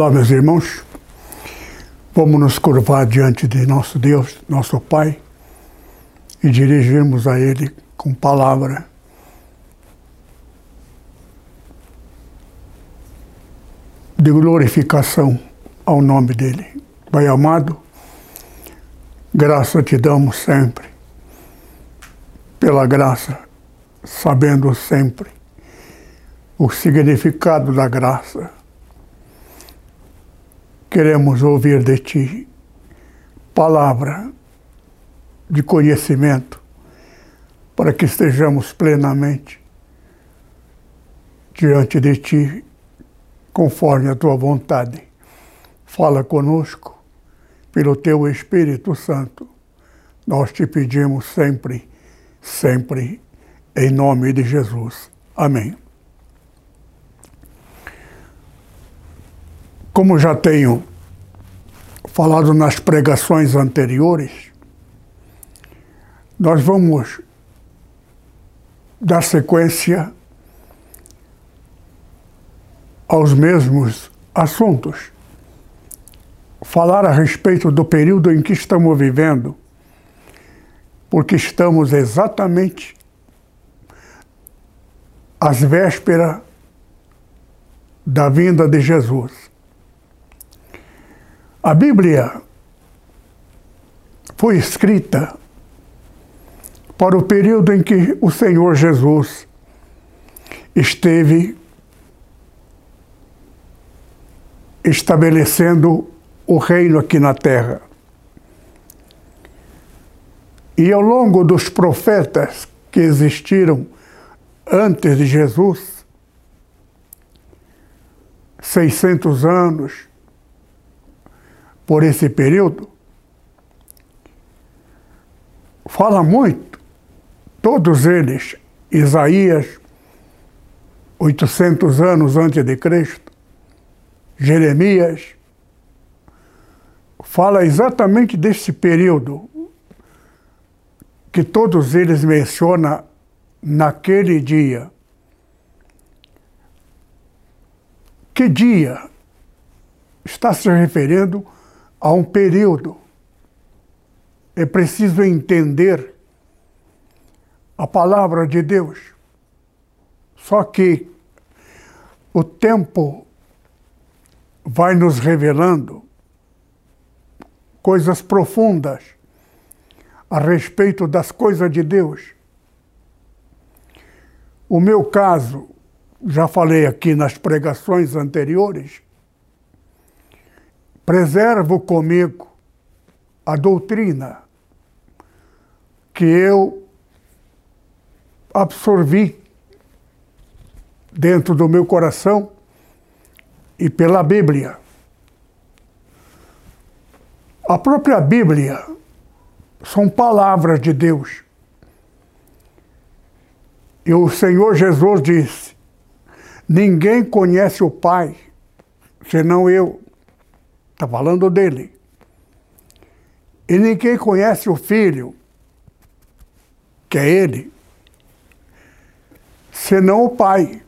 Olá, meus irmãos. Vamos nos curvar diante de nosso Deus, nosso Pai, e dirigirmos a Ele com palavra. De glorificação ao nome dEle. Pai amado, graça te damos sempre, pela graça, sabendo sempre o significado da graça queremos ouvir de Ti palavra de conhecimento para que estejamos plenamente diante de Ti, conforme a Tua vontade. Fala conosco pelo Teu Espírito Santo. Nós te pedimos sempre, sempre, em nome de Jesus. Amém. Como já tenho falado nas pregações anteriores, nós vamos dar sequência aos mesmos assuntos. Falar a respeito do período em que estamos vivendo, porque estamos exatamente às vésperas da vinda de Jesus. A Bíblia foi escrita para o período em que o Senhor Jesus esteve estabelecendo o reino aqui na terra. E ao longo dos profetas que existiram antes de Jesus, 600 anos, por esse período, fala muito, todos eles, Isaías, 800 anos antes de Cristo, Jeremias, fala exatamente desse período que todos eles mencionam naquele dia. Que dia está se referindo a um período. É preciso entender a palavra de Deus. Só que o tempo vai nos revelando coisas profundas a respeito das coisas de Deus. O meu caso, já falei aqui nas pregações anteriores, preservo comigo a doutrina que eu absorvi dentro do meu coração e pela Bíblia. A própria Bíblia são palavras de Deus. E o Senhor Jesus disse: Ninguém conhece o Pai senão eu. Está falando dele. E ninguém conhece o filho, que é ele, senão o pai.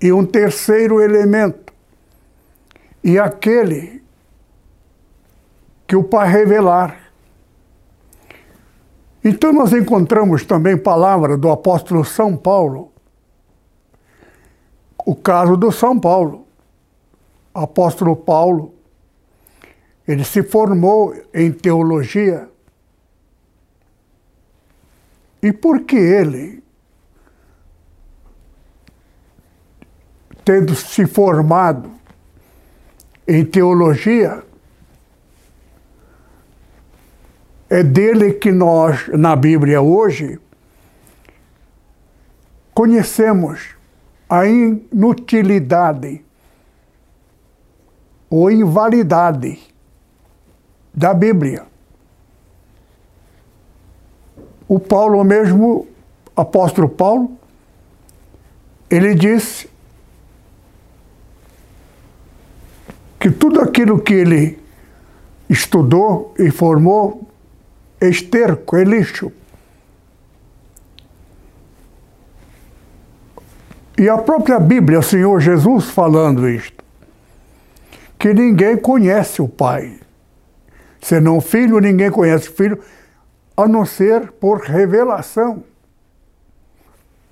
E um terceiro elemento. E aquele que o pai revelar. Então nós encontramos também palavra do apóstolo São Paulo. O caso do São Paulo. Apóstolo Paulo ele se formou em teologia. E por que ele, tendo se formado em teologia, é dele que nós, na Bíblia hoje, conhecemos a inutilidade ou invalidade da Bíblia. O Paulo mesmo, apóstolo Paulo, ele disse que tudo aquilo que ele estudou e formou é esterco, é lixo. E a própria Bíblia, o Senhor Jesus falando isto, que ninguém conhece o Pai. Senão Filho, ninguém conhece Filho, a não ser por revelação.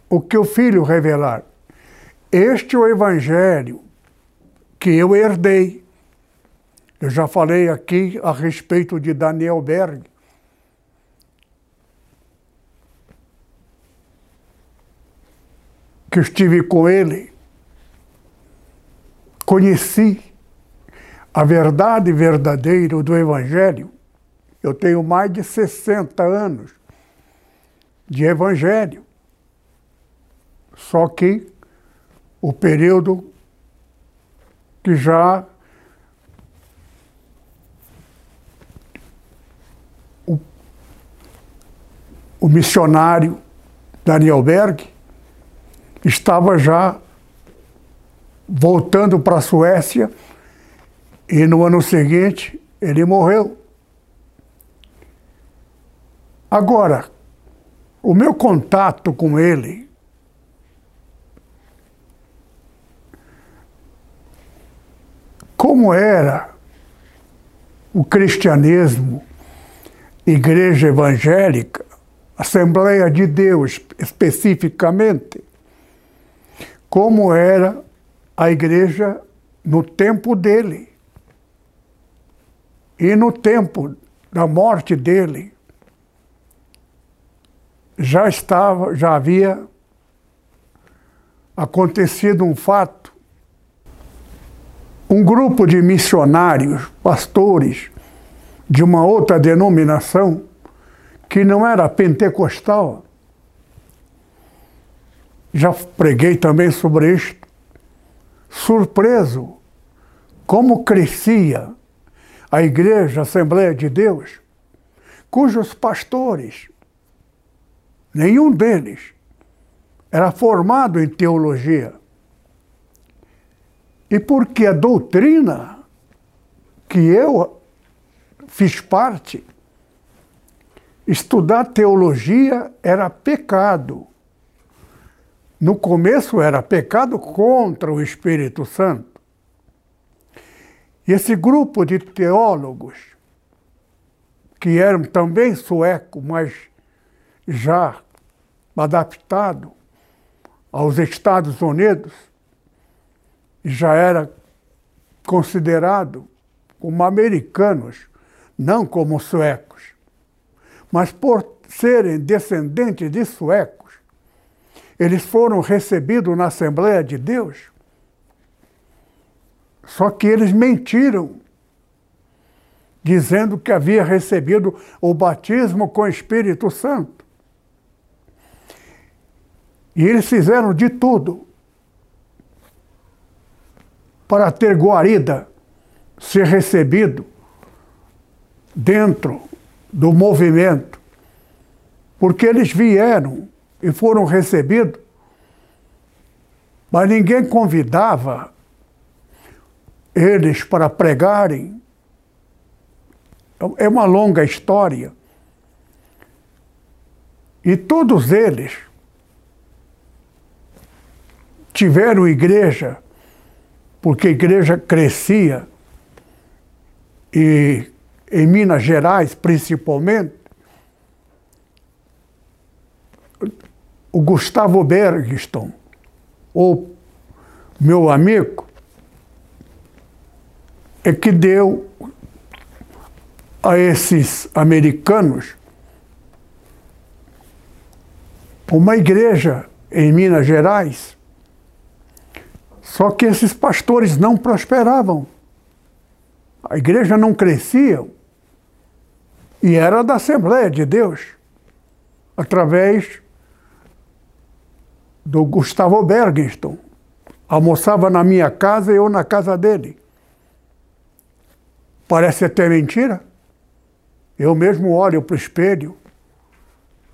O que o Filho revelar. Este é o Evangelho que eu herdei. Eu já falei aqui a respeito de Daniel Berg. Que estive com ele, conheci a verdade verdadeira do Evangelho. Eu tenho mais de 60 anos de Evangelho. Só que o período que já o, o missionário Daniel Berg estava já voltando para a Suécia e no ano seguinte ele morreu. Agora, o meu contato com ele como era o cristianismo, igreja evangélica, Assembleia de Deus especificamente, como era a igreja no tempo dele e no tempo da morte dele já estava, já havia acontecido um fato. Um grupo de missionários, pastores de uma outra denominação, que não era pentecostal, já preguei também sobre isto, surpreso como crescia a Igreja Assembleia de Deus, cujos pastores, nenhum deles, era formado em teologia. E porque a doutrina que eu fiz parte, estudar teologia era pecado. No começo era pecado contra o Espírito Santo. E esse grupo de teólogos, que eram também suecos, mas já adaptado aos Estados Unidos, já era considerado como americanos, não como suecos. Mas por serem descendentes de suecos, eles foram recebidos na Assembleia de Deus só que eles mentiram, dizendo que havia recebido o batismo com o Espírito Santo. E eles fizeram de tudo para ter guarida, ser recebido dentro do movimento, porque eles vieram e foram recebidos, mas ninguém convidava eles para pregarem. É uma longa história. E todos eles tiveram igreja, porque a igreja crescia, e em Minas Gerais principalmente, o Gustavo Bergston, o meu amigo, é que deu a esses americanos uma igreja em Minas Gerais. Só que esses pastores não prosperavam. A igreja não crescia. E era da Assembleia de Deus, através do Gustavo Bergenston. Almoçava na minha casa e eu na casa dele. Parece até mentira. Eu mesmo olho para o espelho.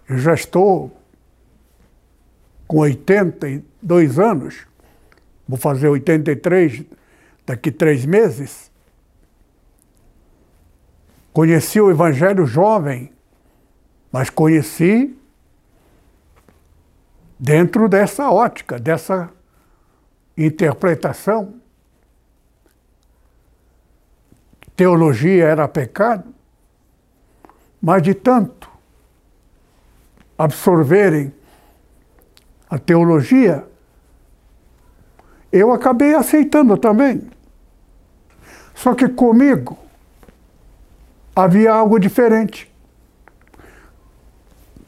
Eu já estou com 82 anos. Vou fazer 83 daqui três meses. Conheci o Evangelho jovem, mas conheci dentro dessa ótica, dessa interpretação. Teologia era pecado, mas de tanto absorverem a teologia, eu acabei aceitando também. Só que comigo havia algo diferente.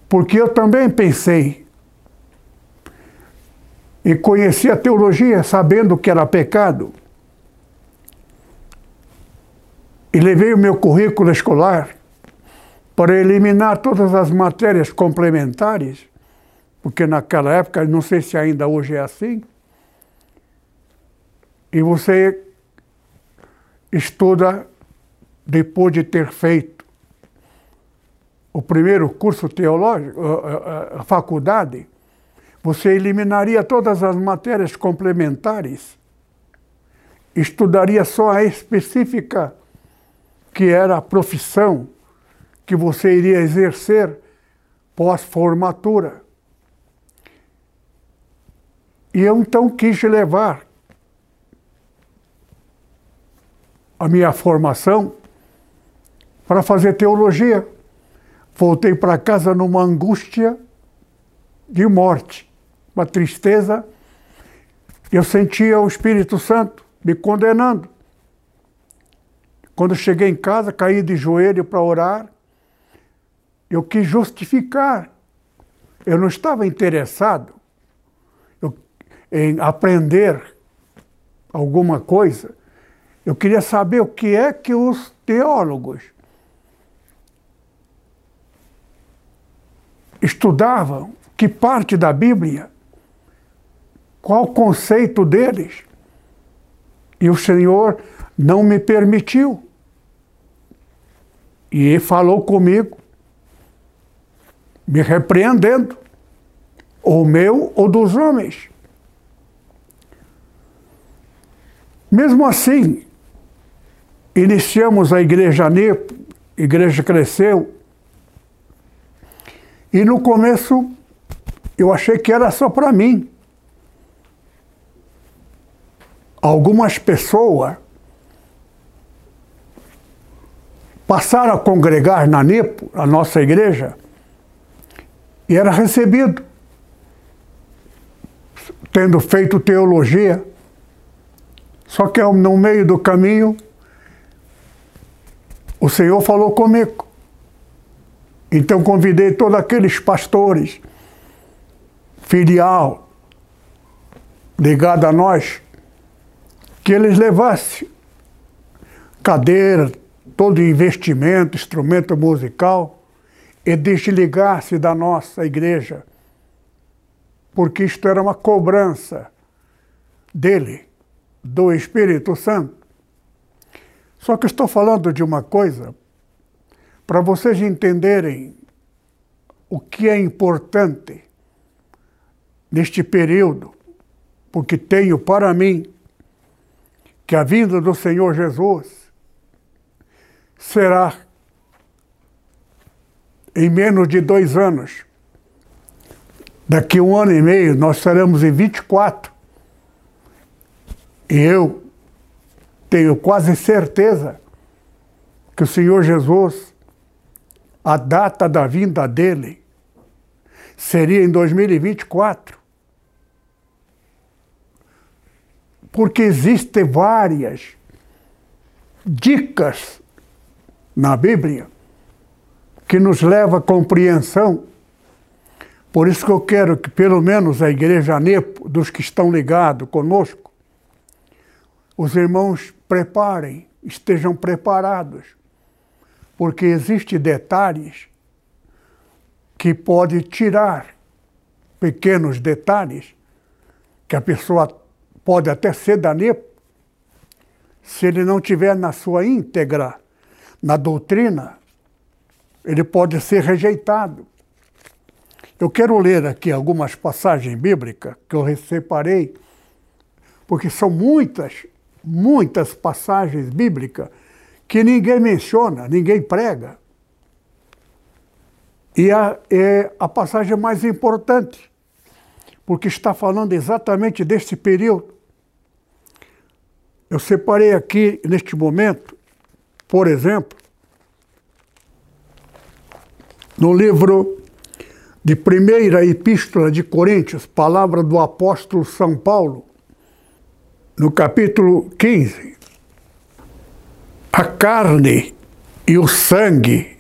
Porque eu também pensei e conheci a teologia sabendo que era pecado. E levei o meu currículo escolar para eliminar todas as matérias complementares, porque naquela época, não sei se ainda hoje é assim, e você estuda depois de ter feito o primeiro curso teológico, a faculdade, você eliminaria todas as matérias complementares, estudaria só a específica, que era a profissão que você iria exercer pós-formatura. E eu então quis levar a minha formação para fazer teologia. Voltei para casa numa angústia de morte uma tristeza. Eu sentia o Espírito Santo me condenando. Quando cheguei em casa, caí de joelho para orar. Eu quis justificar. Eu não estava interessado em aprender alguma coisa. Eu queria saber o que é que os teólogos estudavam, que parte da Bíblia qual o conceito deles? E o Senhor não me permitiu. E falou comigo, me repreendendo, ou meu ou dos homens. Mesmo assim, iniciamos a igreja NEP, a igreja cresceu, e no começo eu achei que era só para mim. algumas pessoas passaram a congregar na NEPO, a nossa igreja, e era recebido, tendo feito teologia. Só que no meio do caminho, o Senhor falou comigo. Então convidei todos aqueles pastores, filial, ligado a nós, que eles levassem cadeira, todo investimento, instrumento musical, e desligasse da nossa igreja, porque isto era uma cobrança dele, do Espírito Santo. Só que estou falando de uma coisa para vocês entenderem o que é importante neste período, porque tenho para mim que a vinda do Senhor Jesus será em menos de dois anos. Daqui um ano e meio, nós estaremos em 24. E eu tenho quase certeza que o Senhor Jesus, a data da vinda dele, seria em 2024. porque existem várias dicas na Bíblia que nos leva à compreensão. Por isso que eu quero que pelo menos a igreja Nepo, dos que estão ligados conosco, os irmãos preparem, estejam preparados, porque existem detalhes que podem tirar pequenos detalhes que a pessoa pode até ser da NEPO, se ele não tiver na sua íntegra, na doutrina, ele pode ser rejeitado. Eu quero ler aqui algumas passagens bíblicas que eu separei, porque são muitas, muitas passagens bíblicas que ninguém menciona, ninguém prega. E a, é a passagem mais importante, porque está falando exatamente desse período. Eu separei aqui, neste momento, por exemplo, no livro de primeira epístola de Coríntios, palavra do apóstolo São Paulo, no capítulo 15, a carne e o sangue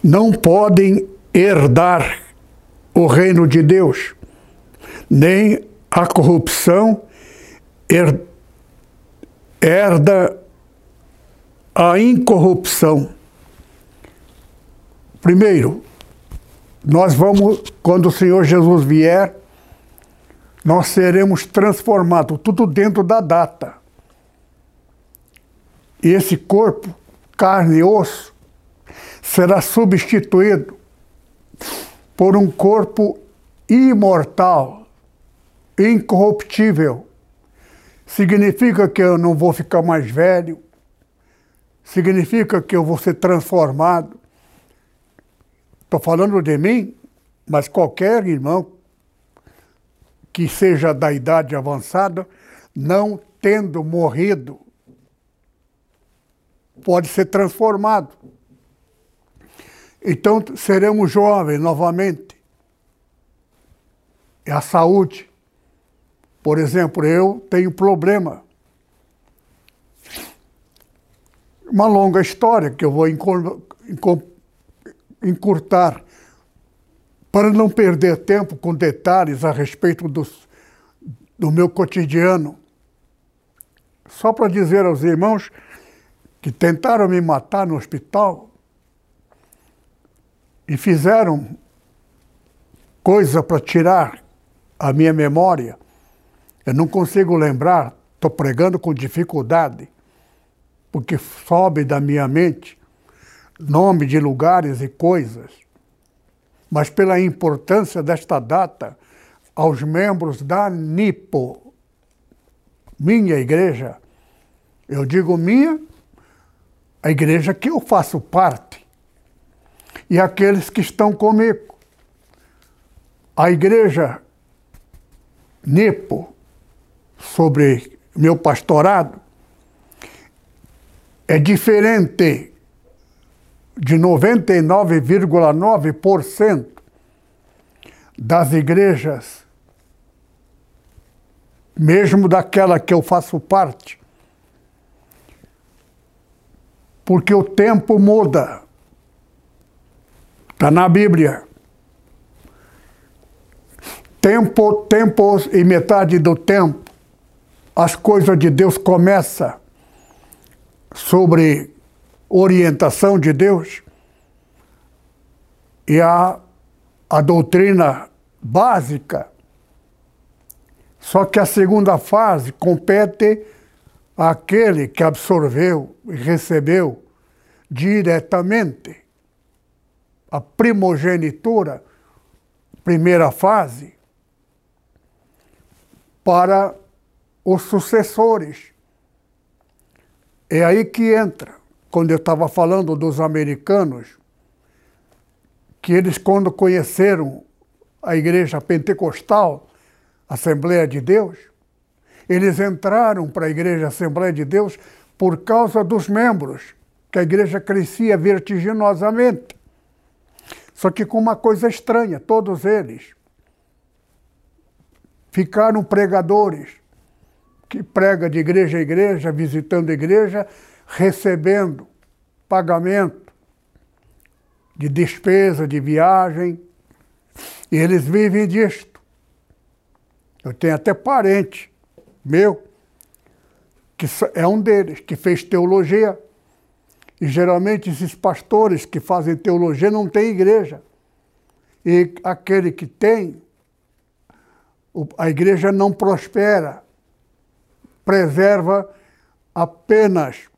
não podem herdar o reino de Deus, nem a corrupção herda a incorrupção. Primeiro, nós vamos, quando o Senhor Jesus vier, nós seremos transformados, tudo dentro da data. E esse corpo, carne e osso, será substituído por um corpo imortal, incorruptível. Significa que eu não vou ficar mais velho, significa que eu vou ser transformado. Estou falando de mim, mas qualquer irmão que seja da idade avançada, não tendo morrido, pode ser transformado. Então seremos jovens novamente. É a saúde. Por exemplo, eu tenho problema. Uma longa história que eu vou encurtar para não perder tempo com detalhes a respeito dos, do meu cotidiano. Só para dizer aos irmãos que tentaram me matar no hospital, e fizeram coisa para tirar a minha memória. Eu não consigo lembrar, estou pregando com dificuldade, porque sobe da minha mente nome de lugares e coisas. Mas pela importância desta data aos membros da NIPO, minha igreja, eu digo minha, a igreja que eu faço parte, e aqueles que estão comigo. A igreja Nepo, sobre meu pastorado, é diferente de 99,9% das igrejas, mesmo daquela que eu faço parte, porque o tempo muda. Está na Bíblia. Tempo, tempos e metade do tempo, as coisas de Deus começam sobre orientação de Deus e a, a doutrina básica. Só que a segunda fase compete àquele que absorveu e recebeu diretamente a primogenitura, primeira fase, para os sucessores. É aí que entra, quando eu estava falando dos americanos, que eles, quando conheceram a igreja pentecostal, Assembleia de Deus, eles entraram para a igreja Assembleia de Deus por causa dos membros, que a igreja crescia vertiginosamente. Só que com uma coisa estranha, todos eles ficaram pregadores, que prega de igreja a igreja, visitando a igreja, recebendo pagamento de despesa, de viagem, e eles vivem disto. Eu tenho até parente meu, que é um deles, que fez teologia e geralmente esses pastores que fazem teologia não têm igreja. E aquele que tem, a igreja não prospera, preserva apenas,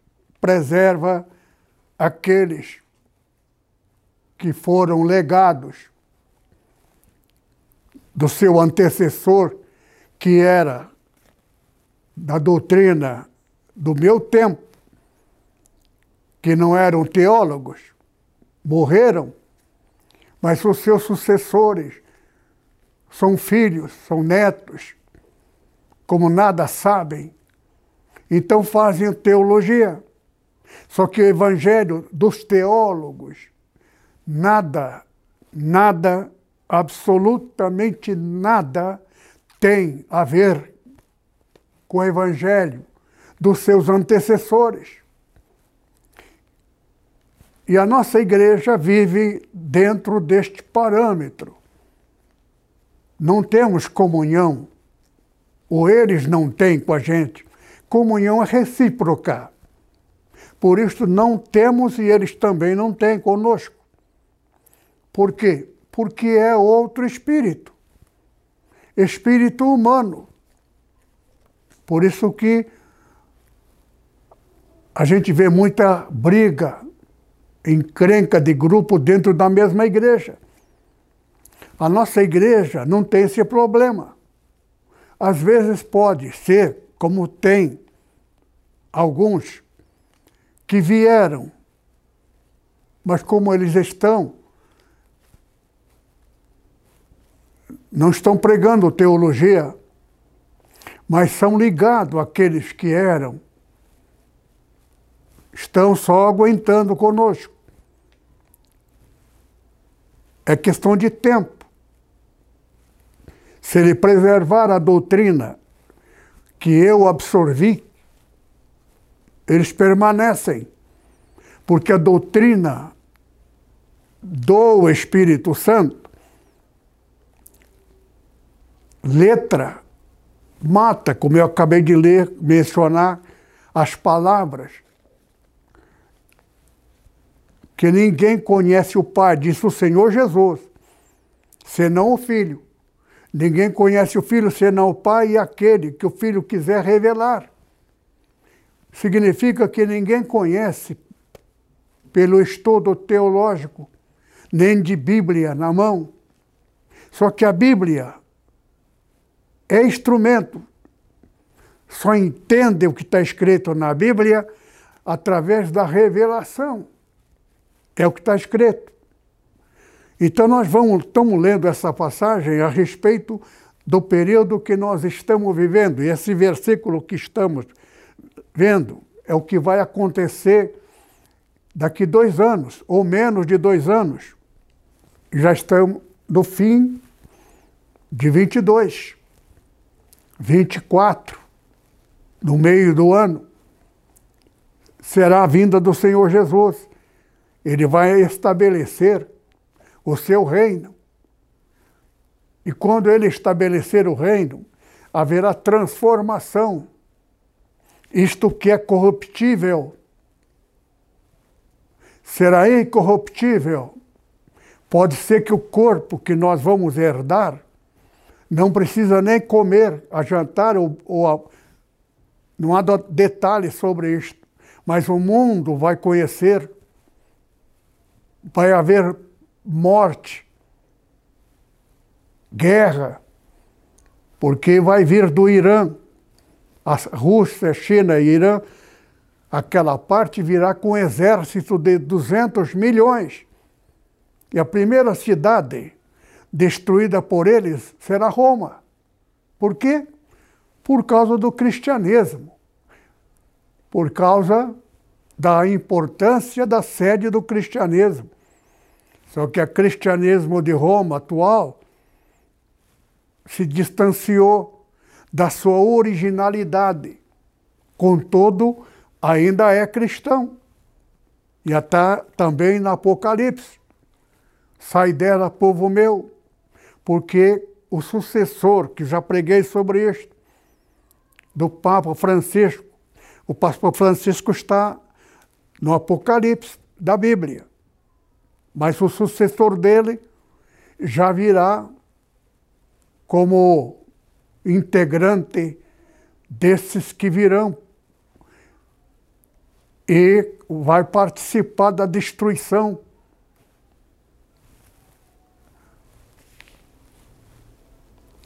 preserva aqueles que foram legados do seu antecessor, que era da doutrina do meu tempo, que não eram teólogos, morreram, mas os seus sucessores são filhos, são netos, como nada sabem, então fazem teologia. Só que o evangelho dos teólogos, nada, nada, absolutamente nada tem a ver com o evangelho dos seus antecessores. E a nossa igreja vive dentro deste parâmetro. Não temos comunhão, ou eles não têm com a gente. Comunhão recíproca. Por isso não temos e eles também não têm conosco. Por quê? Porque é outro espírito. Espírito humano. Por isso que a gente vê muita briga, encrenca de grupo dentro da mesma igreja. A nossa igreja não tem esse problema. Às vezes pode ser, como tem alguns que vieram, mas como eles estão, não estão pregando teologia, mas são ligados àqueles que eram, estão só aguentando conosco. É questão de tempo. Se ele preservar a doutrina que eu absorvi, eles permanecem, porque a doutrina do Espírito Santo, letra, mata, como eu acabei de ler, mencionar as palavras, que ninguém conhece o Pai, disse o Senhor Jesus, senão o Filho. Ninguém conhece o Filho senão o Pai e aquele que o Filho quiser revelar significa que ninguém conhece pelo estudo teológico, nem de Bíblia na mão. Só que a Bíblia é instrumento. Só entende o que está escrito na Bíblia através da revelação. É o que está escrito. Então nós vamos, estamos lendo essa passagem a respeito do período que nós estamos vivendo. E esse versículo que estamos vendo é o que vai acontecer daqui dois anos, ou menos de dois anos. Já estamos no fim de 22, 24, no meio do ano, será a vinda do Senhor Jesus. Ele vai estabelecer o seu reino. E quando ele estabelecer o reino, haverá transformação isto que é corruptível será incorruptível. Pode ser que o corpo que nós vamos herdar não precisa nem comer a jantar ou, ou a... não há detalhes sobre isto, mas o mundo vai conhecer, vai haver morte, guerra, porque vai vir do Irã a Rússia, China e Irã, aquela parte virá com um exército de 200 milhões. E a primeira cidade destruída por eles será Roma. Por quê? Por causa do cristianismo. Por causa da importância da sede do cristianismo. Só que o cristianismo de Roma atual se distanciou da sua originalidade. Contudo, ainda é cristão. E até também no Apocalipse. Sai dela, povo meu, porque o sucessor, que já preguei sobre isto, do Papa Francisco, o Papa Francisco está no Apocalipse da Bíblia. Mas o sucessor dele já virá como integrante desses que virão e vai participar da destruição.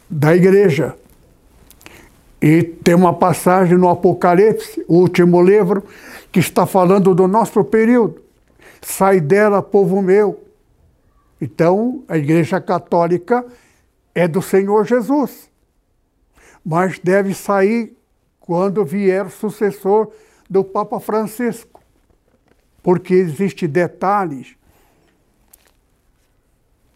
Da igreja. E tem uma passagem no Apocalipse, o último livro, que está falando do nosso período. Sai dela, povo meu. Então, a Igreja Católica é do Senhor Jesus. Mas deve sair quando vier o sucessor do Papa Francisco. Porque existem detalhes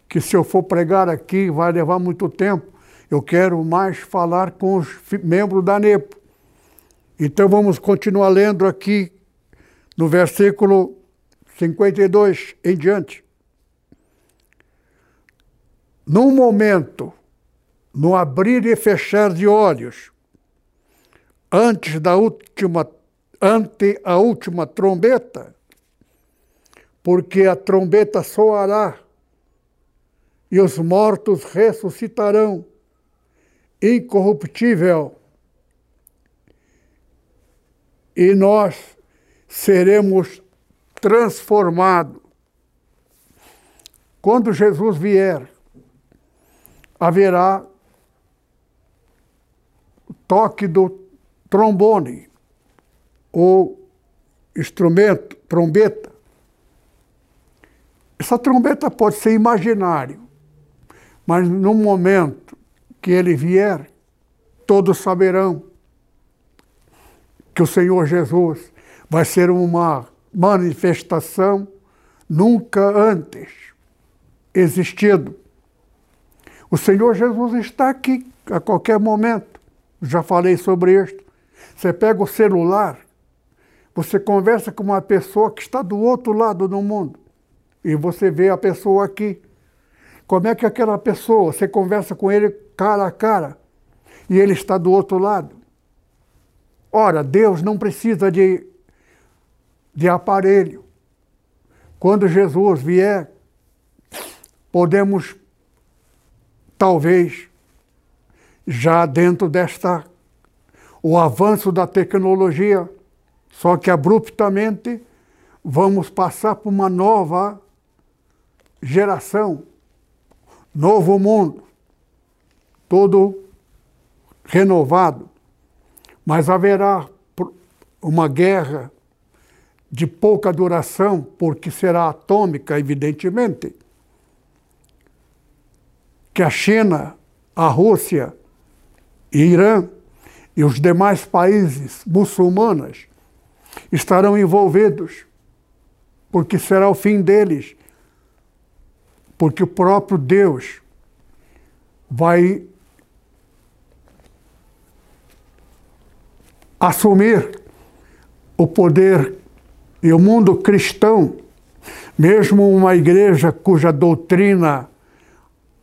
que se eu for pregar aqui vai levar muito tempo. Eu quero mais falar com os membros da NEPO. Então vamos continuar lendo aqui no versículo 52 em diante. Num momento, no abrir e fechar de olhos, antes da última, ante a última trombeta, porque a trombeta soará e os mortos ressuscitarão incorruptível e nós seremos transformados. Quando Jesus vier, haverá toque do trombone, ou instrumento, trombeta. Essa trombeta pode ser imaginário, mas no momento que ele vier, todos saberão que o Senhor Jesus vai ser uma manifestação nunca antes existido. O Senhor Jesus está aqui a qualquer momento. Já falei sobre isso. Você pega o celular, você conversa com uma pessoa que está do outro lado do mundo e você vê a pessoa aqui. Como é que aquela pessoa, você conversa com ele cara a cara e ele está do outro lado? Ora, Deus não precisa de, de aparelho. Quando Jesus vier, podemos, talvez, já dentro desta, o avanço da tecnologia, só que abruptamente vamos passar por uma nova geração novo mundo, todo renovado. Mas haverá uma guerra de pouca duração, porque será atômica, evidentemente, que a China, a Rússia, Irã e os demais países muçulmanos estarão envolvidos, porque será o fim deles porque o próprio Deus vai assumir o poder e o mundo cristão, mesmo uma igreja cuja doutrina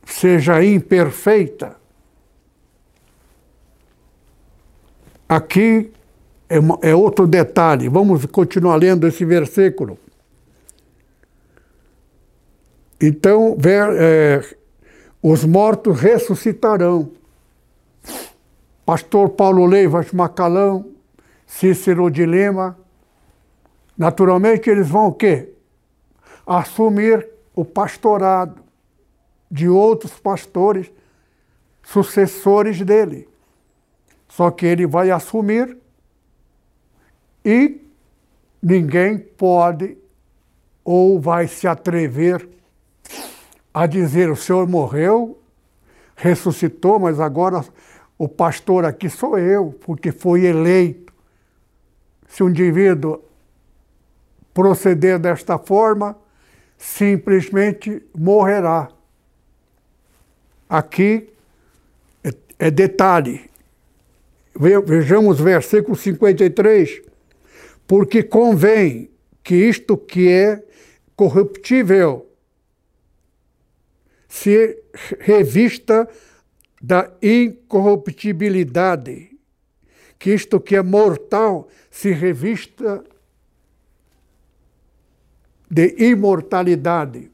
seja imperfeita, aqui é, é outro detalhe. Vamos continuar lendo esse versículo. Então, é, os mortos ressuscitarão. Pastor Paulo Leivas Macalão, Cícero de Lima, naturalmente eles vão o quê? Assumir o pastorado de outros pastores, sucessores dele. Só que ele vai assumir e ninguém pode ou vai se atrever a dizer: o senhor morreu, ressuscitou, mas agora o pastor aqui sou eu, porque fui eleito. Se um indivíduo proceder desta forma, simplesmente morrerá. Aqui é, é detalhe. Vejamos versículo 53. Porque convém que isto que é corruptível se revista da incorruptibilidade, que isto que é mortal se revista de imortalidade.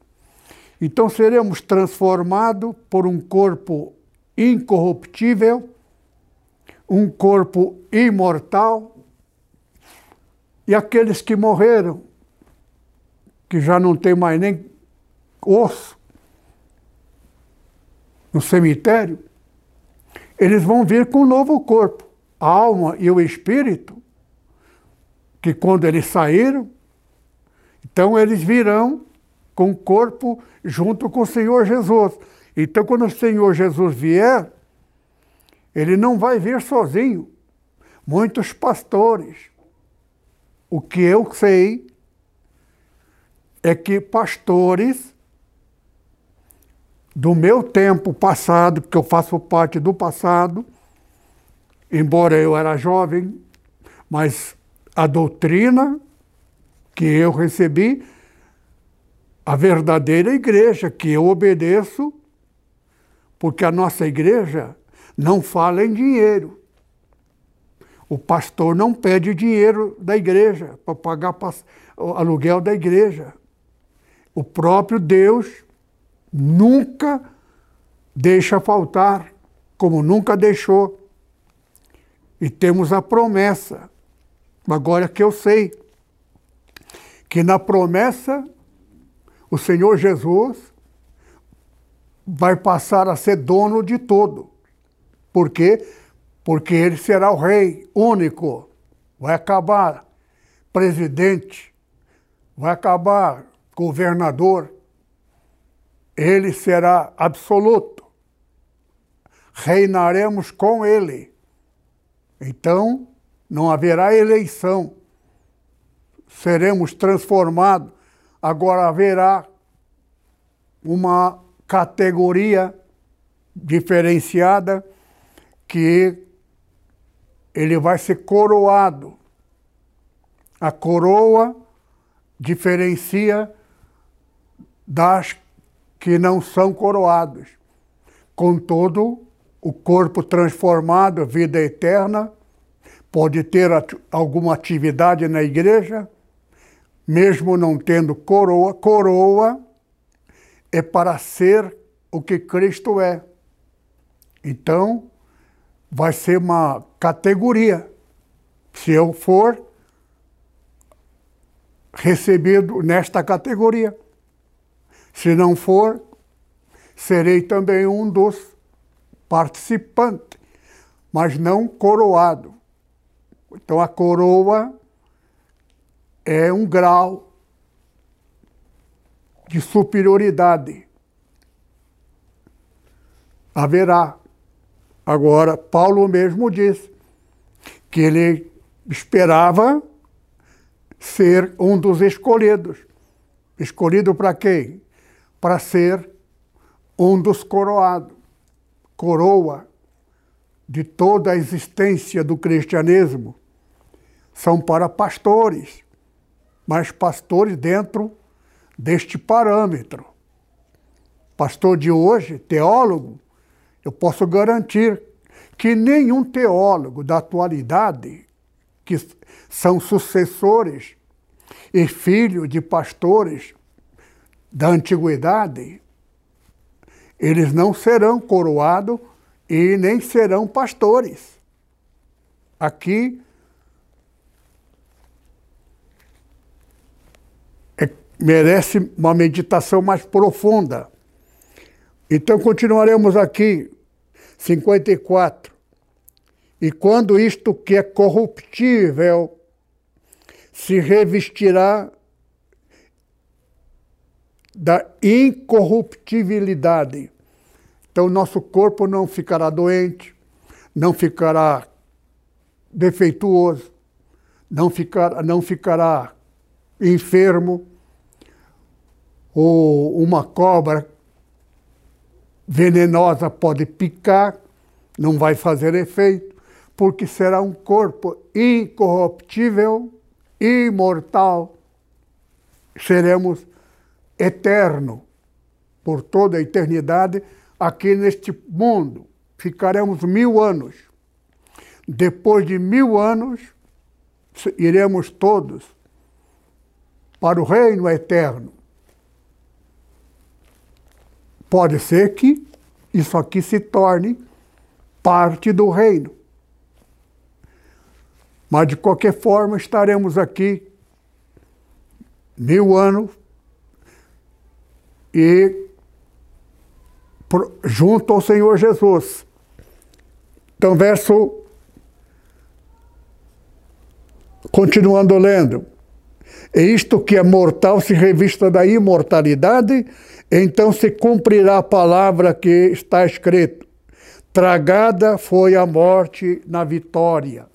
Então seremos transformados por um corpo incorruptível, um corpo imortal, e aqueles que morreram, que já não tem mais nem osso no cemitério, eles vão vir com um novo corpo. A alma e o espírito, que quando eles saíram, então eles virão com o corpo junto com o Senhor Jesus. Então, quando o Senhor Jesus vier, ele não vai vir sozinho. Muitos pastores. O que eu sei é que pastores do meu tempo passado, porque eu faço parte do passado, embora eu era jovem, mas a doutrina que eu recebi a verdadeira igreja que eu obedeço, porque a nossa igreja não fala em dinheiro. O pastor não pede dinheiro da igreja para pagar o aluguel da igreja. O próprio Deus nunca deixa faltar, como nunca deixou. E temos a promessa, agora que eu sei, que na promessa o Senhor Jesus vai passar a ser dono de tudo. Por quê? Porque ele será o rei único. Vai acabar presidente, vai acabar governador. Ele será absoluto. Reinaremos com ele. Então, não haverá eleição. Seremos transformados Agora haverá uma categoria diferenciada que ele vai ser coroado. A coroa diferencia das que não são coroados. Contudo, o corpo transformado, vida eterna, pode ter alguma atividade na igreja, mesmo não tendo coroa, coroa é para ser o que Cristo é. Então, vai ser uma categoria. Se eu for recebido nesta categoria. Se não for, serei também um dos participantes, mas não coroado. Então a coroa é um grau de superioridade. Haverá. Agora, Paulo mesmo diz que ele esperava ser um dos escolhidos. Escolhido para quem? Para ser um dos coroados. Coroa de toda a existência do cristianismo são para pastores mas pastores dentro deste parâmetro. Pastor de hoje, teólogo, eu posso garantir que nenhum teólogo da atualidade, que são sucessores e filhos de pastores da antiguidade, eles não serão coroados e nem serão pastores. Aqui merece uma meditação mais profunda. Então continuaremos aqui, 54. E quando isto que é corruptível se revestirá da incorruptibilidade. Então, nosso corpo não ficará doente, não ficará defeituoso, não não ficará enfermo, ou uma cobra venenosa pode picar, não vai fazer efeito, porque será um corpo incorruptível, imortal. Seremos eterno por toda a eternidade aqui neste mundo. Ficaremos mil anos. Depois de mil anos, iremos todos para o reino eterno. Pode ser que isso aqui se torne parte do reino. Mas de qualquer forma estaremos aqui mil anos e junto ao Senhor Jesus. Então, verso. Continuando lendo. E isto que é mortal se revista da imortalidade, então se cumprirá a palavra que está escrito: Tragada foi a morte na vitória.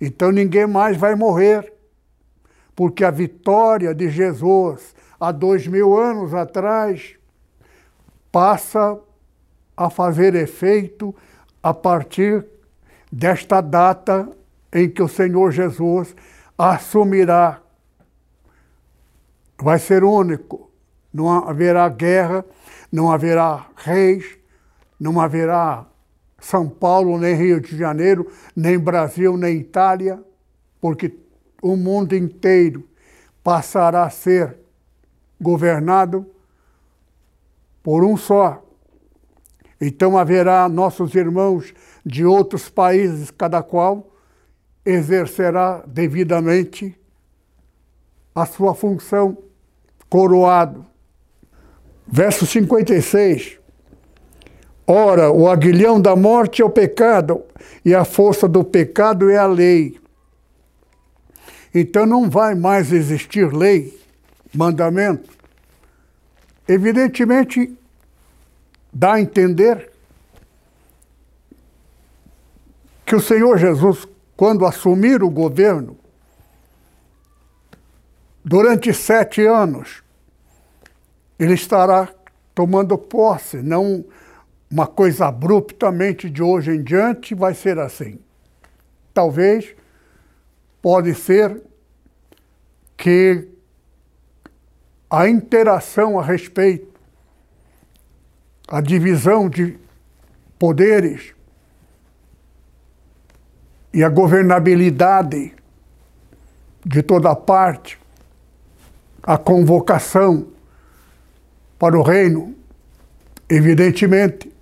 Então ninguém mais vai morrer, porque a vitória de Jesus há dois mil anos atrás passa a fazer efeito a partir desta data em que o Senhor Jesus assumirá. Vai ser único. Não haverá guerra, não haverá reis, não haverá São Paulo, nem Rio de Janeiro, nem Brasil, nem Itália, porque o mundo inteiro passará a ser governado por um só. Então haverá nossos irmãos de outros países, cada qual exercerá devidamente a sua função, coroado. Verso 56. Ora, o aguilhão da morte é o pecado, e a força do pecado é a lei. Então não vai mais existir lei, mandamento, Evidentemente, dá a entender que o Senhor Jesus, quando assumir o governo, durante sete anos, ele estará tomando posse, não uma coisa abruptamente de hoje em diante vai ser assim. Talvez, pode ser que a interação a respeito, a divisão de poderes e a governabilidade de toda parte, a convocação para o reino, evidentemente,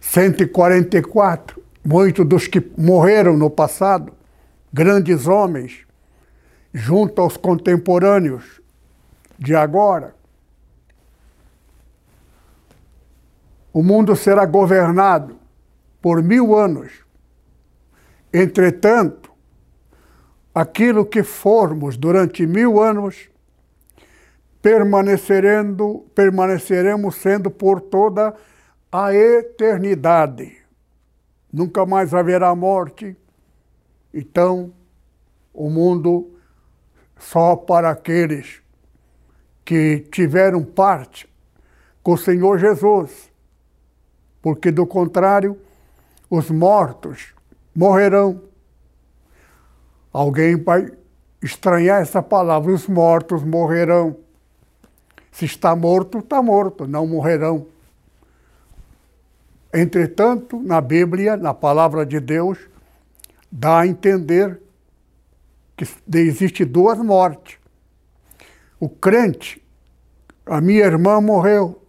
144, muitos dos que morreram no passado, grandes homens, junto aos contemporâneos, de agora. O mundo será governado por mil anos. Entretanto, aquilo que formos durante mil anos, permanecerendo, permaneceremos sendo por toda a eternidade. Nunca mais haverá morte. Então, o mundo só para aqueles que tiveram parte com o Senhor Jesus, porque do contrário, os mortos morrerão. Alguém vai estranhar essa palavra, os mortos morrerão. Se está morto, está morto, não morrerão. Entretanto, na Bíblia, na palavra de Deus, dá a entender que existe duas mortes. O crente, a minha irmã morreu,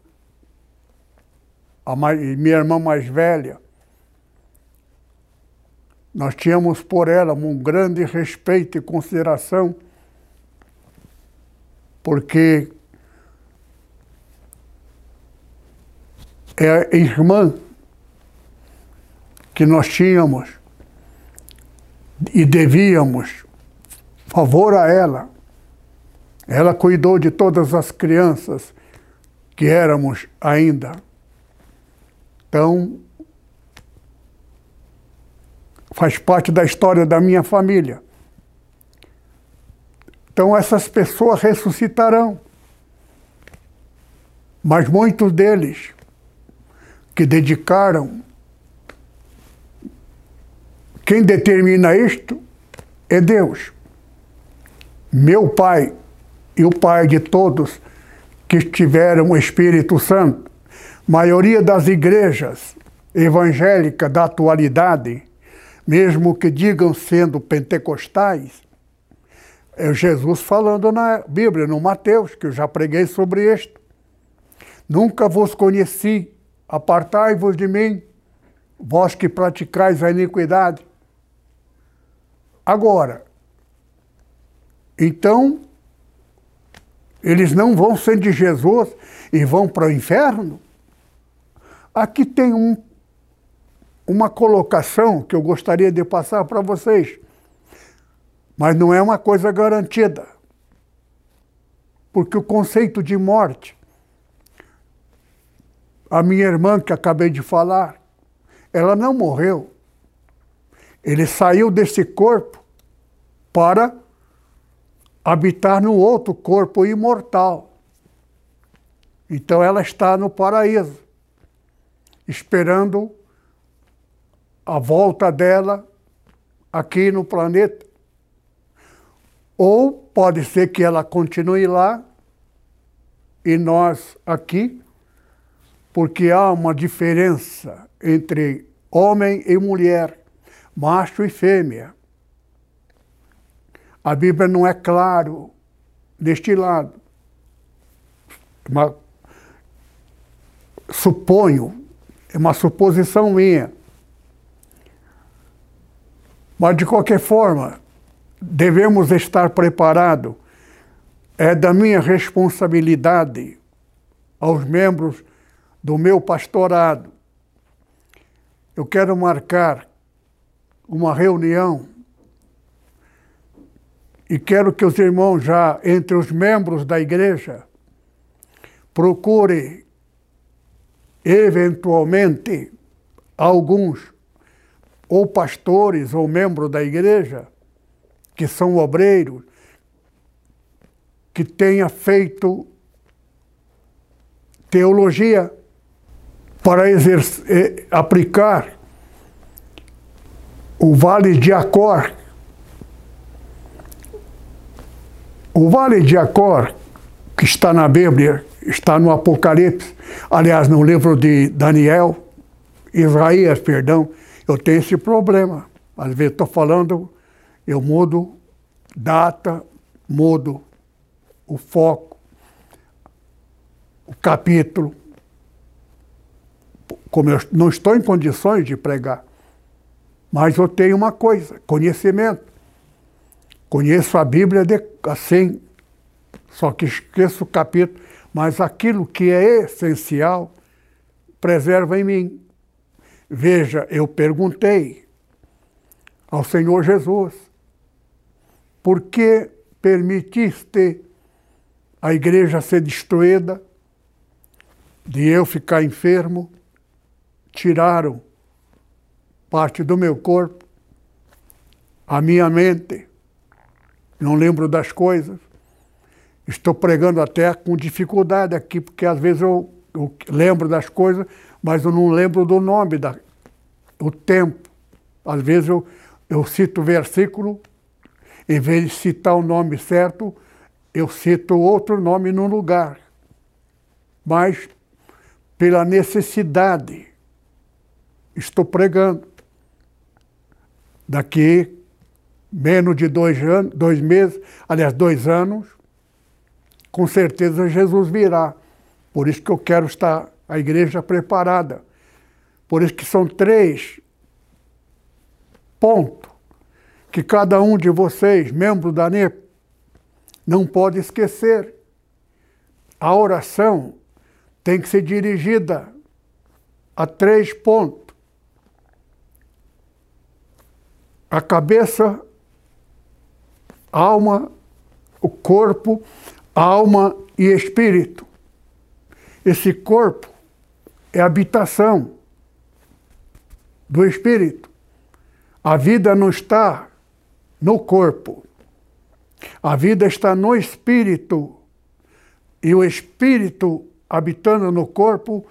a mais, minha irmã mais velha. Nós tínhamos por ela um grande respeito e consideração, porque é a irmã que nós tínhamos e devíamos favor a ela. Ela cuidou de todas as crianças que éramos ainda. Então, faz parte da história da minha família. Então, essas pessoas ressuscitarão. Mas muitos deles que dedicaram, quem determina isto é Deus. Meu pai e o Pai de todos que tiveram o Espírito Santo. Maioria das igrejas evangélicas da atualidade, mesmo que digam sendo pentecostais, é Jesus falando na Bíblia, no Mateus, que eu já preguei sobre isto. Nunca vos conheci, apartai-vos de mim, vós que praticais a iniquidade. Agora, então, eles não vão ser de Jesus e vão para o inferno? Aqui tem um, uma colocação que eu gostaria de passar para vocês, mas não é uma coisa garantida. Porque o conceito de morte, a minha irmã que acabei de falar, ela não morreu. Ele saiu desse corpo para habitar no outro corpo imortal. Então ela está no paraíso, esperando a volta dela aqui no planeta. Ou pode ser que ela continue lá e nós aqui, porque há uma diferença entre homem e mulher, macho e fêmea. A Bíblia não é claro neste lado. Suponho, é uma suposição minha. Mas, de qualquer forma, devemos estar preparados. É da minha responsabilidade aos membros do meu pastorado. Eu quero marcar uma reunião e quero que os irmãos já, entre os membros da igreja, procurem eventualmente alguns ou pastores ou membros da igreja que são obreiros que tenha feito teologia para eh, aplicar o Vale de Acor O vale de Acor, que está na Bíblia, está no Apocalipse, aliás, no livro de Daniel, Isaías, perdão, eu tenho esse problema. Às vezes estou falando, eu mudo data, mudo o foco, o capítulo. Como eu não estou em condições de pregar, mas eu tenho uma coisa: conhecimento. Conheço a Bíblia de, assim, só que esqueço o capítulo, mas aquilo que é essencial, preserva em mim. Veja, eu perguntei ao Senhor Jesus, por que permitiste a igreja ser destruída, de eu ficar enfermo? Tiraram parte do meu corpo, a minha mente, não lembro das coisas. Estou pregando até com dificuldade aqui, porque às vezes eu, eu lembro das coisas, mas eu não lembro do nome, da, o tempo. Às vezes eu, eu cito o versículo, em vez de citar o nome certo, eu cito outro nome no lugar. Mas pela necessidade, estou pregando. Daqui menos de dois, anos, dois meses, aliás, dois anos, com certeza Jesus virá. Por isso que eu quero estar a igreja preparada. Por isso que são três pontos que cada um de vocês, membro da NEP, não pode esquecer. A oração tem que ser dirigida a três pontos. A cabeça alma, o corpo, alma e espírito. Esse corpo é a habitação do espírito. A vida não está no corpo. A vida está no espírito. E o espírito habitando no corpo,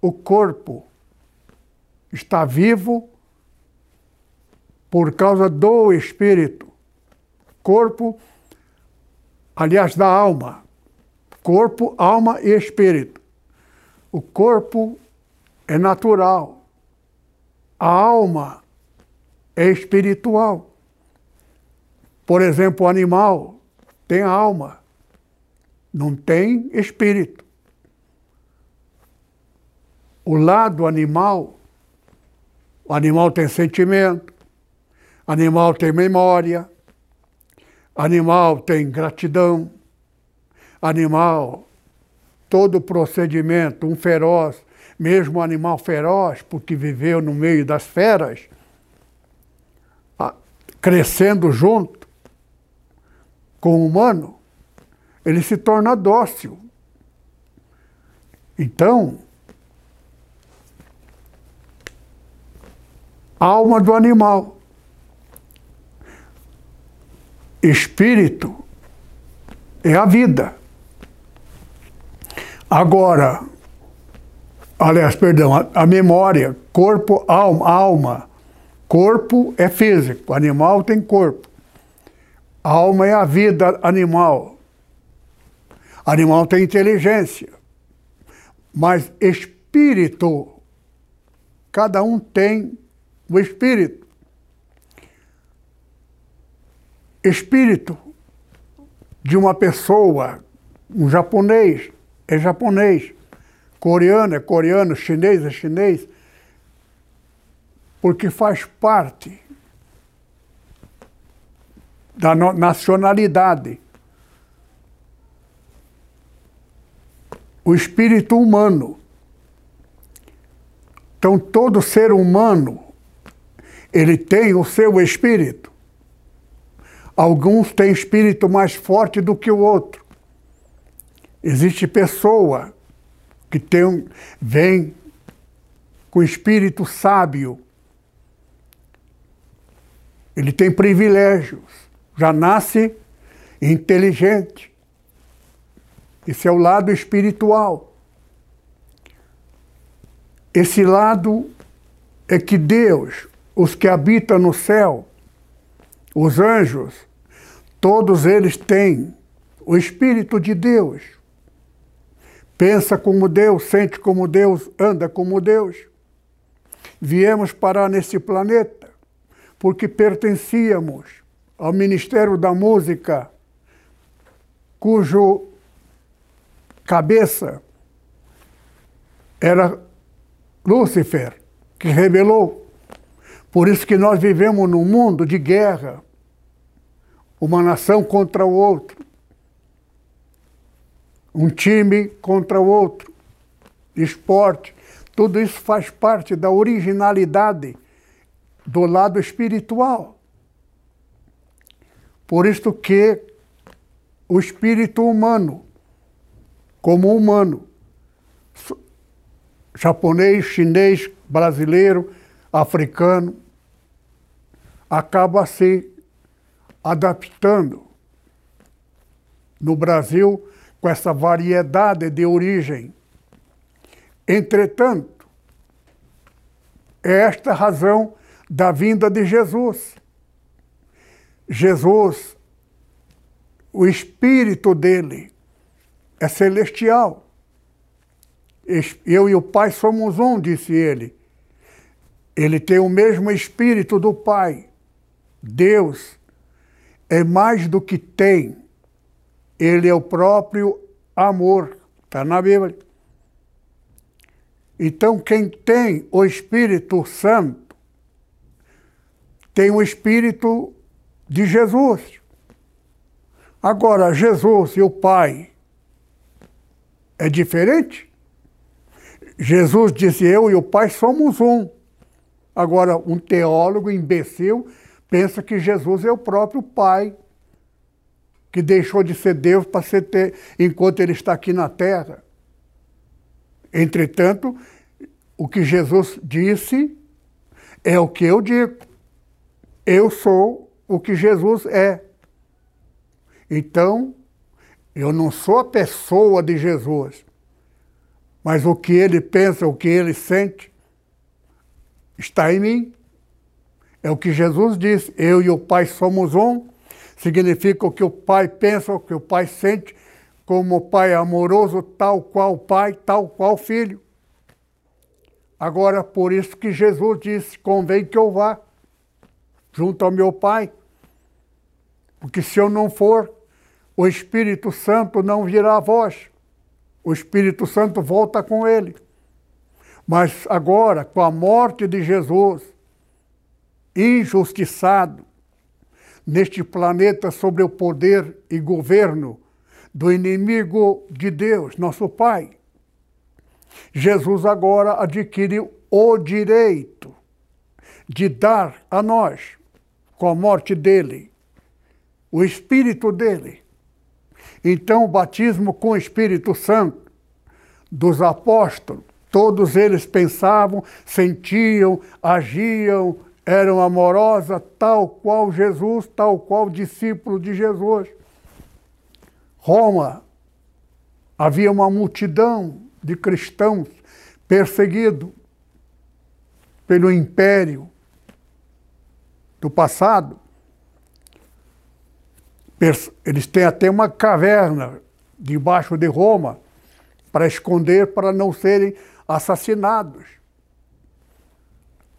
o corpo está vivo por causa do espírito corpo, aliás, da alma. Corpo, alma e espírito. O corpo é natural. A alma é espiritual. Por exemplo, o animal tem alma, não tem espírito. o lado animal, o animal tem sentimento, animal tem memória, animal tem gratidão, animal, todo procedimento, um feroz, mesmo animal feroz, porque viveu no meio das feras, crescendo junto com o humano, ele se torna dócil. Então, alma do animal, espírito é a vida. Agora, aliás, perdão, a, a memória, corpo, alma, alma. Corpo é físico, animal tem corpo. Alma é a vida animal. Animal tem inteligência. Mas espírito, cada um tem o espírito. Espírito de uma pessoa, um japonês é japonês, coreano é coreano, chinês é chinês, porque faz parte da nacionalidade. O espírito humano. Então, todo ser humano, ele tem o seu espírito. Alguns têm espírito mais forte do que o outro. Existe pessoa que tem, vem com espírito sábio. Ele tem privilégios, já nasce inteligente. Esse é o lado espiritual. Esse lado é que Deus, os que habitam no céu, os anjos, todos eles têm o Espírito de Deus. Pensa como Deus, sente como Deus, anda como Deus. Viemos parar nesse planeta porque pertencíamos ao Ministério da Música, cujo cabeça era Lúcifer, que revelou por isso que nós vivemos num mundo de guerra, uma nação contra o outro, um time contra o outro, esporte. Tudo isso faz parte da originalidade do lado espiritual. Por isso que o espírito humano, como humano, japonês, chinês, brasileiro, africano, acaba se adaptando no Brasil com essa variedade de origem. Entretanto, é esta razão da vinda de Jesus. Jesus, o espírito dele é celestial. Eu e o Pai somos um, disse ele. Ele tem o mesmo espírito do Pai. Deus é mais do que tem. Ele é o próprio amor. Está na Bíblia. Então, quem tem o Espírito Santo tem o Espírito de Jesus. Agora, Jesus e o Pai é diferente? Jesus disse: Eu e o Pai somos um. Agora, um teólogo imbecil pensa que Jesus é o próprio Pai, que deixou de ser Deus para ser ter, enquanto ele está aqui na terra. Entretanto, o que Jesus disse é o que eu digo. Eu sou o que Jesus é. Então, eu não sou a pessoa de Jesus, mas o que ele pensa, o que ele sente, está em mim. É o que Jesus disse: eu e o Pai somos um. Significa o que o Pai pensa, o que o Pai sente, como o Pai é amoroso, tal qual Pai, tal qual Filho. Agora, por isso que Jesus disse: convém que eu vá junto ao meu Pai. Porque se eu não for, o Espírito Santo não virá a vós. O Espírito Santo volta com ele. Mas agora, com a morte de Jesus, injustiçado, neste planeta sobre o poder e governo do inimigo de Deus, nosso Pai, Jesus agora adquiriu o direito de dar a nós, com a morte dele, o Espírito dele. Então, o batismo com o Espírito Santo dos apóstolos, todos eles pensavam, sentiam, agiam, eram amorosas, tal qual Jesus, tal qual discípulo de Jesus. Roma, havia uma multidão de cristãos perseguidos pelo império do passado. Eles têm até uma caverna debaixo de Roma para esconder, para não serem assassinados.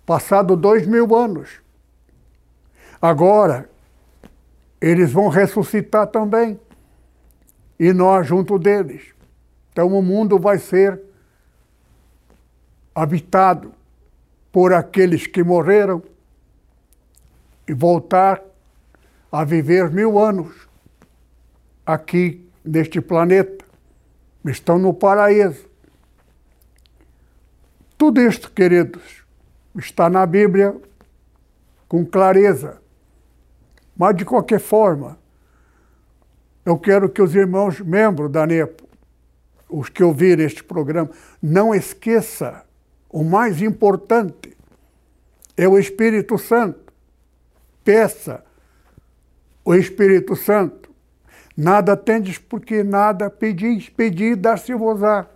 Passado dois mil anos. Agora, eles vão ressuscitar também. E nós junto deles. Então o mundo vai ser habitado por aqueles que morreram e voltar a viver mil anos aqui neste planeta. Estão no paraíso. Tudo isto, queridos, está na Bíblia com clareza. Mas, de qualquer forma, eu quero que os irmãos membros da NEPO, os que ouvirem este programa, não esqueça o mais importante é o Espírito Santo. Peça o Espírito Santo. Nada tendes porque nada pedis, pedi dar-se-vos-á.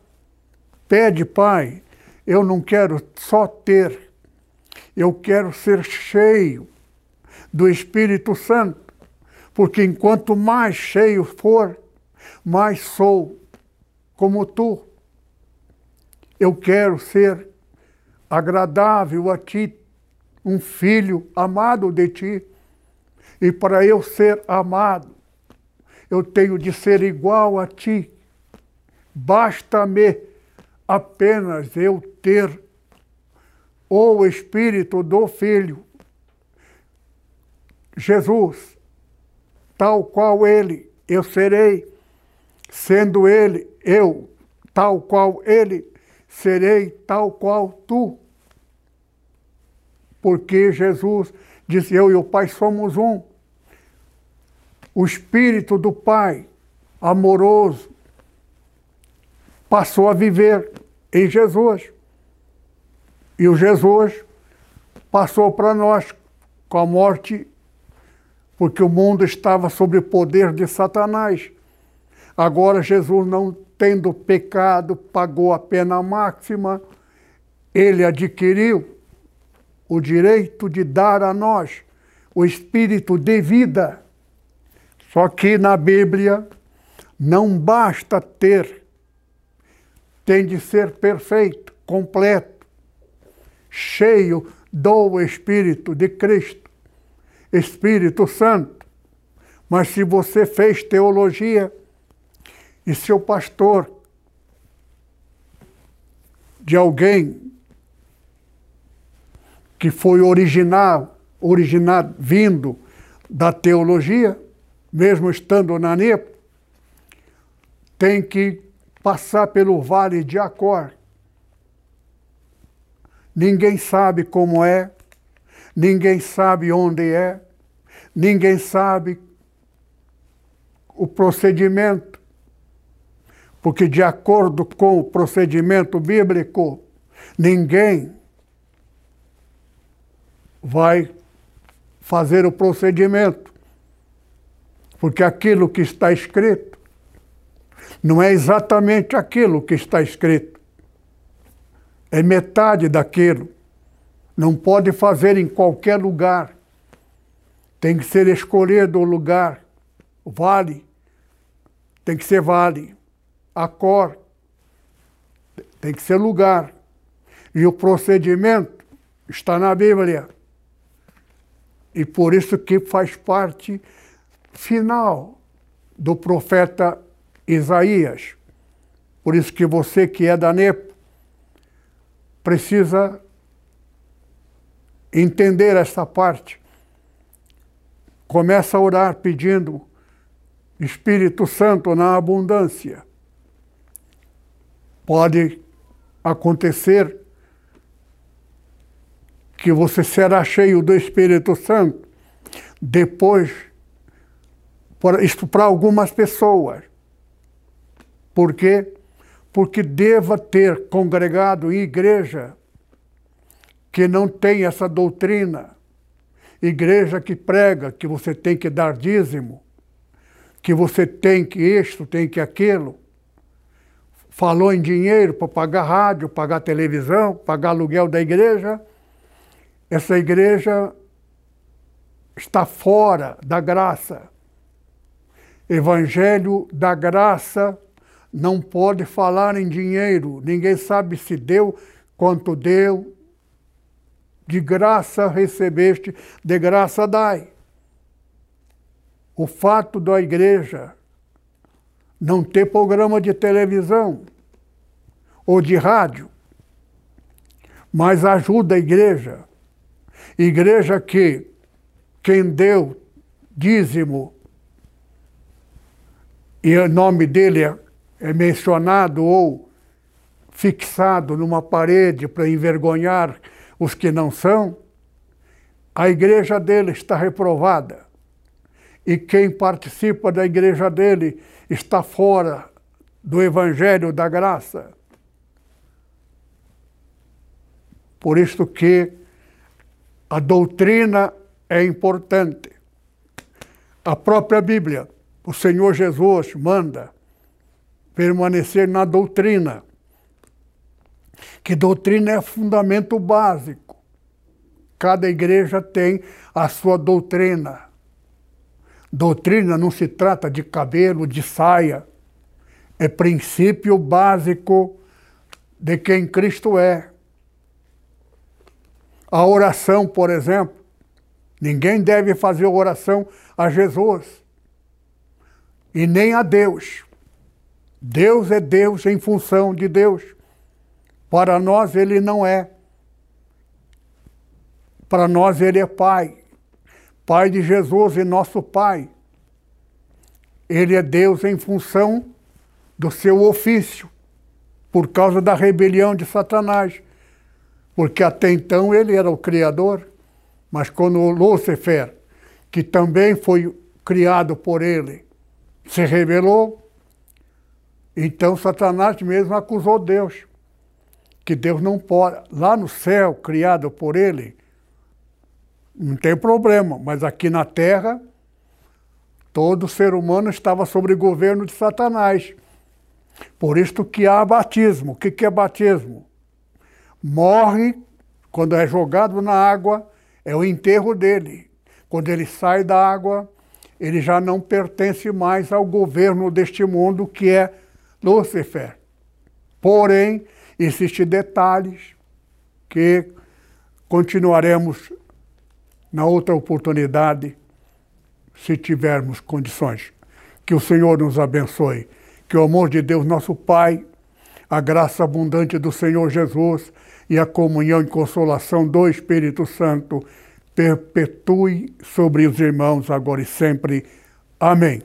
Pede, Pai, eu não quero só ter, eu quero ser cheio do Espírito Santo, porque enquanto mais cheio for, mais sou como tu. Eu quero ser agradável a ti, um filho amado de ti. E para eu ser amado, eu tenho de ser igual a ti. Basta-me apenas eu ter o Espírito do Filho, Jesus, tal qual Ele, eu serei, sendo Ele, eu, tal qual Ele, serei tal qual tu. Porque Jesus disse: Eu e o Pai somos um. O Espírito do Pai, amoroso, passou a viver em Jesus. E o Jesus passou para nós com a morte, porque o mundo estava sob o poder de Satanás. Agora Jesus não tendo pecado, pagou a pena máxima, ele adquiriu o direito de dar a nós o espírito de vida. Só que na Bíblia não basta ter, tem de ser perfeito, completo, cheio do Espírito de Cristo, Espírito Santo. Mas se você fez teologia, e seu pastor de alguém que foi original, originado, vindo da teologia, mesmo estando na NEP, tem que passar pelo vale de Acor. Ninguém sabe como é, ninguém sabe onde é, ninguém sabe o procedimento porque, de acordo com o procedimento bíblico, ninguém vai fazer o procedimento. Porque aquilo que está escrito não é exatamente aquilo que está escrito. É metade daquilo. Não pode fazer em qualquer lugar. Tem que ser escolhido o lugar. Vale. Tem que ser vale a cor, tem que ser lugar. E o procedimento está na Bíblia. E por isso que faz parte final do profeta Isaías. Por isso que você que é da NEP precisa entender essa parte. Começa a orar pedindo Espírito Santo na abundância. Pode acontecer que você será cheio do Espírito Santo depois, isto para algumas pessoas. Por quê? Porque deva ter congregado em igreja que não tem essa doutrina, igreja que prega que você tem que dar dízimo, que você tem que isto, tem que aquilo. Falou em dinheiro para pagar rádio, pagar televisão, pagar aluguel da igreja. Essa igreja está fora da graça. Evangelho da graça não pode falar em dinheiro. Ninguém sabe se deu, quanto deu, de graça recebeste, de graça dai. O fato da igreja não ter programa de televisão ou de rádio, mas ajuda a igreja. Igreja que quem deu dízimo e o nome dele é, é mencionado ou fixado numa parede para envergonhar os que não são, a igreja dele está reprovada. E quem participa da igreja dele está fora do evangelho da graça. Por isso que a doutrina é importante. A própria Bíblia, o Senhor Jesus manda permanecer na doutrina que doutrina é fundamento básico. Cada igreja tem a sua doutrina. Doutrina não se trata de cabelo, de saia. É princípio básico de quem Cristo é. A oração, por exemplo, ninguém deve fazer oração a Jesus e nem a Deus. Deus é Deus em função de Deus. Para nós ele não é. Para nós ele é Pai. Pai de Jesus e nosso Pai. Ele é Deus em função do seu ofício, por causa da rebelião de Satanás. Porque até então ele era o Criador, mas quando Lúcifer, que também foi criado por ele, se rebelou, então Satanás mesmo acusou Deus que Deus não pode. Lá no céu, criado por Ele, não tem problema, mas aqui na terra, todo ser humano estava sob o governo de Satanás. Por isso que há batismo. O que, que é batismo? Morre quando é jogado na água, é o enterro dele. Quando ele sai da água, ele já não pertence mais ao governo deste mundo que é Lúcifer. Porém, Existem detalhes que continuaremos na outra oportunidade, se tivermos condições. Que o Senhor nos abençoe. Que o amor de Deus, nosso Pai, a graça abundante do Senhor Jesus e a comunhão e consolação do Espírito Santo perpetue sobre os irmãos agora e sempre. Amém.